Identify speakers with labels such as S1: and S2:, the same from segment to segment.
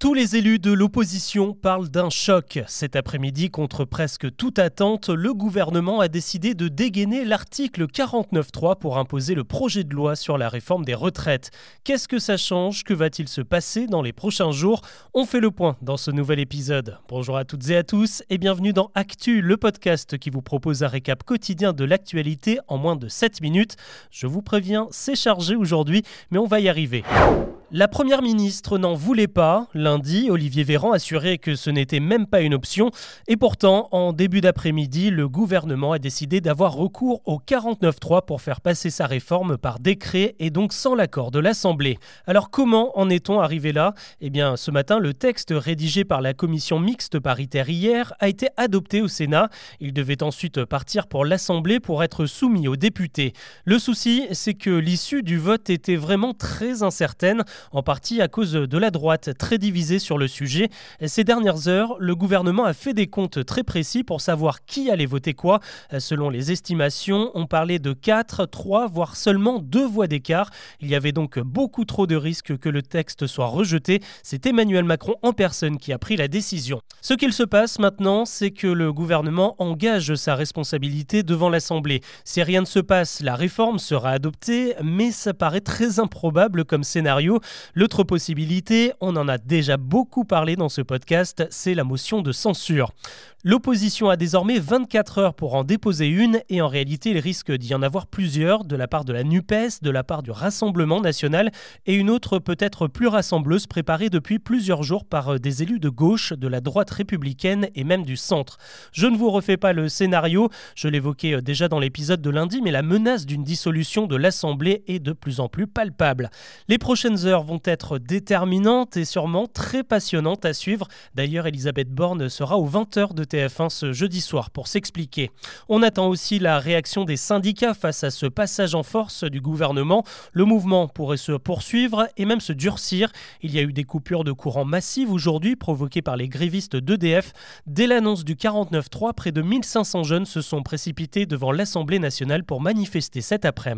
S1: Tous les élus de l'opposition parlent d'un choc. Cet après-midi, contre presque toute attente, le gouvernement a décidé de dégainer l'article 49.3 pour imposer le projet de loi sur la réforme des retraites. Qu'est-ce que ça change? Que va-t-il se passer dans les prochains jours? On fait le point dans ce nouvel épisode. Bonjour à toutes et à tous et bienvenue dans Actu, le podcast qui vous propose un récap quotidien de l'actualité en moins de 7 minutes. Je vous préviens, c'est chargé aujourd'hui, mais on va y arriver. La Première ministre n'en voulait pas. Lundi, Olivier Véran assurait que ce n'était même pas une option. Et pourtant, en début d'après-midi, le gouvernement a décidé d'avoir recours au 49.3 pour faire passer sa réforme par décret et donc sans l'accord de l'Assemblée. Alors comment en est-on arrivé là? Eh bien, ce matin, le texte rédigé par la commission mixte paritaire hier a été adopté au Sénat. Il devait ensuite partir pour l'Assemblée pour être soumis aux députés. Le souci, c'est que l'issue du vote était vraiment très incertaine en partie à cause de la droite très divisée sur le sujet. Ces dernières heures, le gouvernement a fait des comptes très précis pour savoir qui allait voter quoi. Selon les estimations, on parlait de 4, 3, voire seulement 2 voix d'écart. Il y avait donc beaucoup trop de risques que le texte soit rejeté. C'est Emmanuel Macron en personne qui a pris la décision. Ce qu'il se passe maintenant, c'est que le gouvernement engage sa responsabilité devant l'Assemblée. Si rien ne se passe, la réforme sera adoptée, mais ça paraît très improbable comme scénario. L'autre possibilité, on en a déjà beaucoup parlé dans ce podcast, c'est la motion de censure. L'opposition a désormais 24 heures pour en déposer une et en réalité il risque d'y en avoir plusieurs de la part de la NUPES, de la part du Rassemblement national et une autre peut-être plus rassembleuse préparée depuis plusieurs jours par euh, des élus de gauche, de la droite républicaine et même du centre. Je ne vous refais pas le scénario, je l'évoquais euh, déjà dans l'épisode de lundi, mais la menace d'une dissolution de l'Assemblée est de plus en plus palpable. Les prochaines heures vont être déterminantes et sûrement très passionnantes à suivre. D'ailleurs, Elisabeth Borne sera aux 20h de TF1 ce jeudi soir pour s'expliquer. On attend aussi la réaction des syndicats face à ce passage en force du gouvernement. Le mouvement pourrait se poursuivre et même se durcir. Il y a eu des coupures de courant massives aujourd'hui provoquées par les grévistes d'EDF. Dès l'annonce du 49-3, près de 1500 jeunes se sont précipités devant l'Assemblée nationale pour manifester cet après-midi.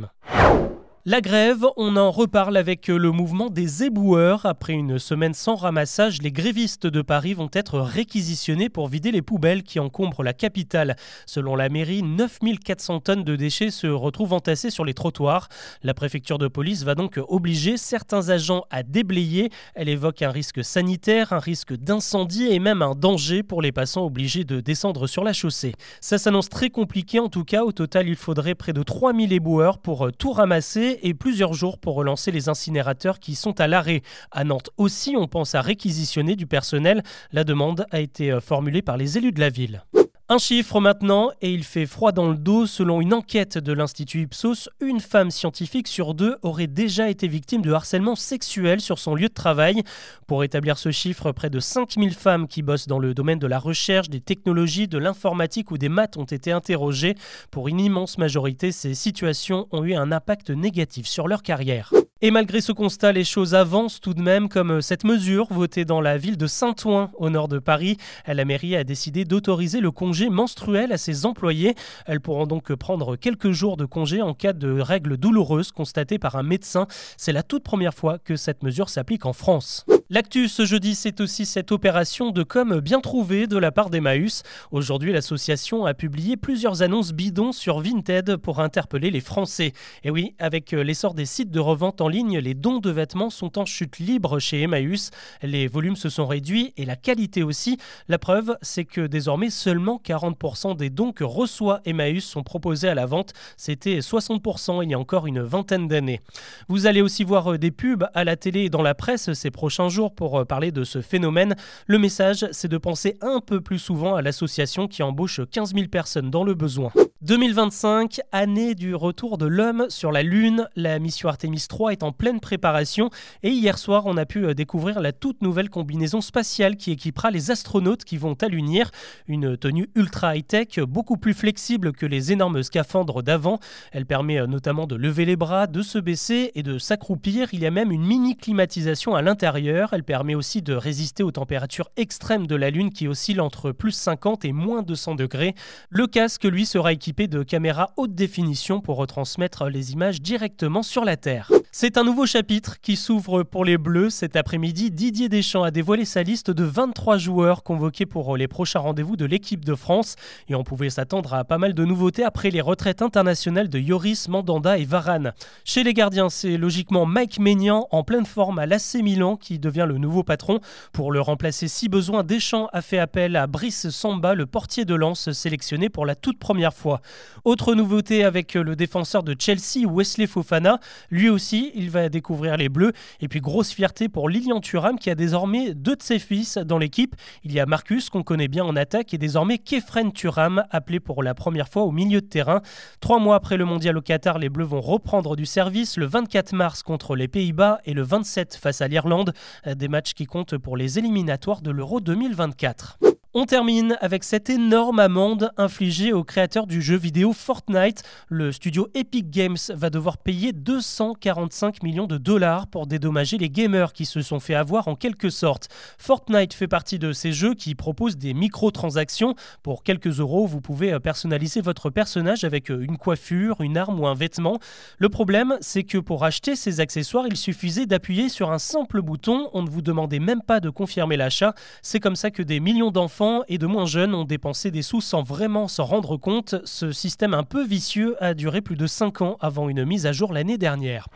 S1: La grève, on en reparle avec le mouvement des éboueurs. Après une semaine sans ramassage, les grévistes de Paris vont être réquisitionnés pour vider les poubelles qui encombrent la capitale. Selon la mairie, 9400 tonnes de déchets se retrouvent entassés sur les trottoirs. La préfecture de police va donc obliger certains agents à déblayer. Elle évoque un risque sanitaire, un risque d'incendie et même un danger pour les passants obligés de descendre sur la chaussée. Ça s'annonce très compliqué en tout cas. Au total, il faudrait près de 3000 éboueurs pour tout ramasser et plusieurs jours pour relancer les incinérateurs qui sont à l'arrêt. À Nantes aussi, on pense à réquisitionner du personnel. La demande a été euh, formulée par les élus de la ville. Un chiffre maintenant, et il fait froid dans le dos. Selon une enquête de l'Institut Ipsos, une femme scientifique sur deux aurait déjà été victime de harcèlement sexuel sur son lieu de travail. Pour établir ce chiffre, près de 5000 femmes qui bossent dans le domaine de la recherche, des technologies, de l'informatique ou des maths ont été interrogées. Pour une immense majorité, ces situations ont eu un impact négatif sur leur carrière. Et malgré ce constat, les choses avancent tout de même, comme cette mesure votée dans la ville de Saint-Ouen, au nord de Paris. La mairie a décidé d'autoriser le congé menstruel à ses employés. Elles pourront donc prendre quelques jours de congé en cas de règles douloureuses constatées par un médecin. C'est la toute première fois que cette mesure s'applique en France. L'actu ce jeudi, c'est aussi cette opération de com bien trouvée de la part d'Emmaüs. Aujourd'hui, l'association a publié plusieurs annonces bidons sur Vinted pour interpeller les Français. Et oui, avec l'essor des sites de revente en ligne, les dons de vêtements sont en chute libre chez Emmaüs. Les volumes se sont réduits et la qualité aussi. La preuve, c'est que désormais seulement 40% des dons que reçoit Emmaüs sont proposés à la vente. C'était 60% il y a encore une vingtaine d'années. Vous allez aussi voir des pubs à la télé et dans la presse ces prochains jours pour euh, parler de ce phénomène. Le message, c'est de penser un peu plus souvent à l'association qui embauche 15 000 personnes dans le besoin. 2025, année du retour de l'homme sur la Lune. La mission Artemis 3 est en pleine préparation et hier soir, on a pu euh, découvrir la toute nouvelle combinaison spatiale qui équipera les astronautes qui vont à l'unir. Une tenue ultra high-tech, beaucoup plus flexible que les énormes scaphandres d'avant. Elle permet euh, notamment de lever les bras, de se baisser et de s'accroupir. Il y a même une mini climatisation à l'intérieur. Elle permet aussi de résister aux températures extrêmes de la Lune qui oscillent entre plus 50 et moins 200 degrés. Le casque, lui, sera équipé de caméras haute définition pour retransmettre les images directement sur la Terre. C'est un nouveau chapitre qui s'ouvre pour les Bleus. Cet après-midi, Didier Deschamps a dévoilé sa liste de 23 joueurs convoqués pour les prochains rendez-vous de l'équipe de France. Et on pouvait s'attendre à pas mal de nouveautés après les retraites internationales de Yoris, Mandanda et Varane. Chez les gardiens, c'est logiquement Mike Maignan en pleine forme à l'AC Milan qui devient le nouveau patron. Pour le remplacer si besoin, Deschamps a fait appel à Brice Samba, le portier de lance sélectionné pour la toute première fois. Autre nouveauté avec le défenseur de Chelsea, Wesley Fofana. Lui aussi, il va découvrir les Bleus. Et puis grosse fierté pour Lilian Thuram qui a désormais deux de ses fils dans l'équipe. Il y a Marcus qu'on connaît bien en attaque et désormais Kefren Thuram appelé pour la première fois au milieu de terrain. Trois mois après le mondial au Qatar, les Bleus vont reprendre du service le 24 mars contre les Pays-Bas et le 27 face à l'Irlande. Des matchs qui comptent pour les éliminatoires de l'Euro 2024. On termine avec cette énorme amende infligée au créateur du jeu vidéo Fortnite. Le studio Epic Games va devoir payer 245 millions de dollars pour dédommager les gamers qui se sont fait avoir en quelque sorte. Fortnite fait partie de ces jeux qui proposent des microtransactions. Pour quelques euros, vous pouvez personnaliser votre personnage avec une coiffure, une arme ou un vêtement. Le problème, c'est que pour acheter ces accessoires, il suffisait d'appuyer sur un simple bouton. On ne vous demandait même pas de confirmer l'achat. C'est comme ça que des millions d'enfants et de moins jeunes ont dépensé des sous sans vraiment s'en rendre compte. Ce système un peu vicieux a duré plus de 5 ans avant une mise à jour l'année dernière.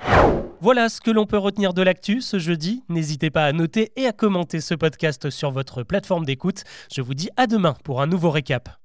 S1: Voilà ce que l'on peut retenir de l'actu ce jeudi. N'hésitez pas à noter et à commenter ce podcast sur votre plateforme d'écoute. Je vous dis à demain pour un nouveau récap.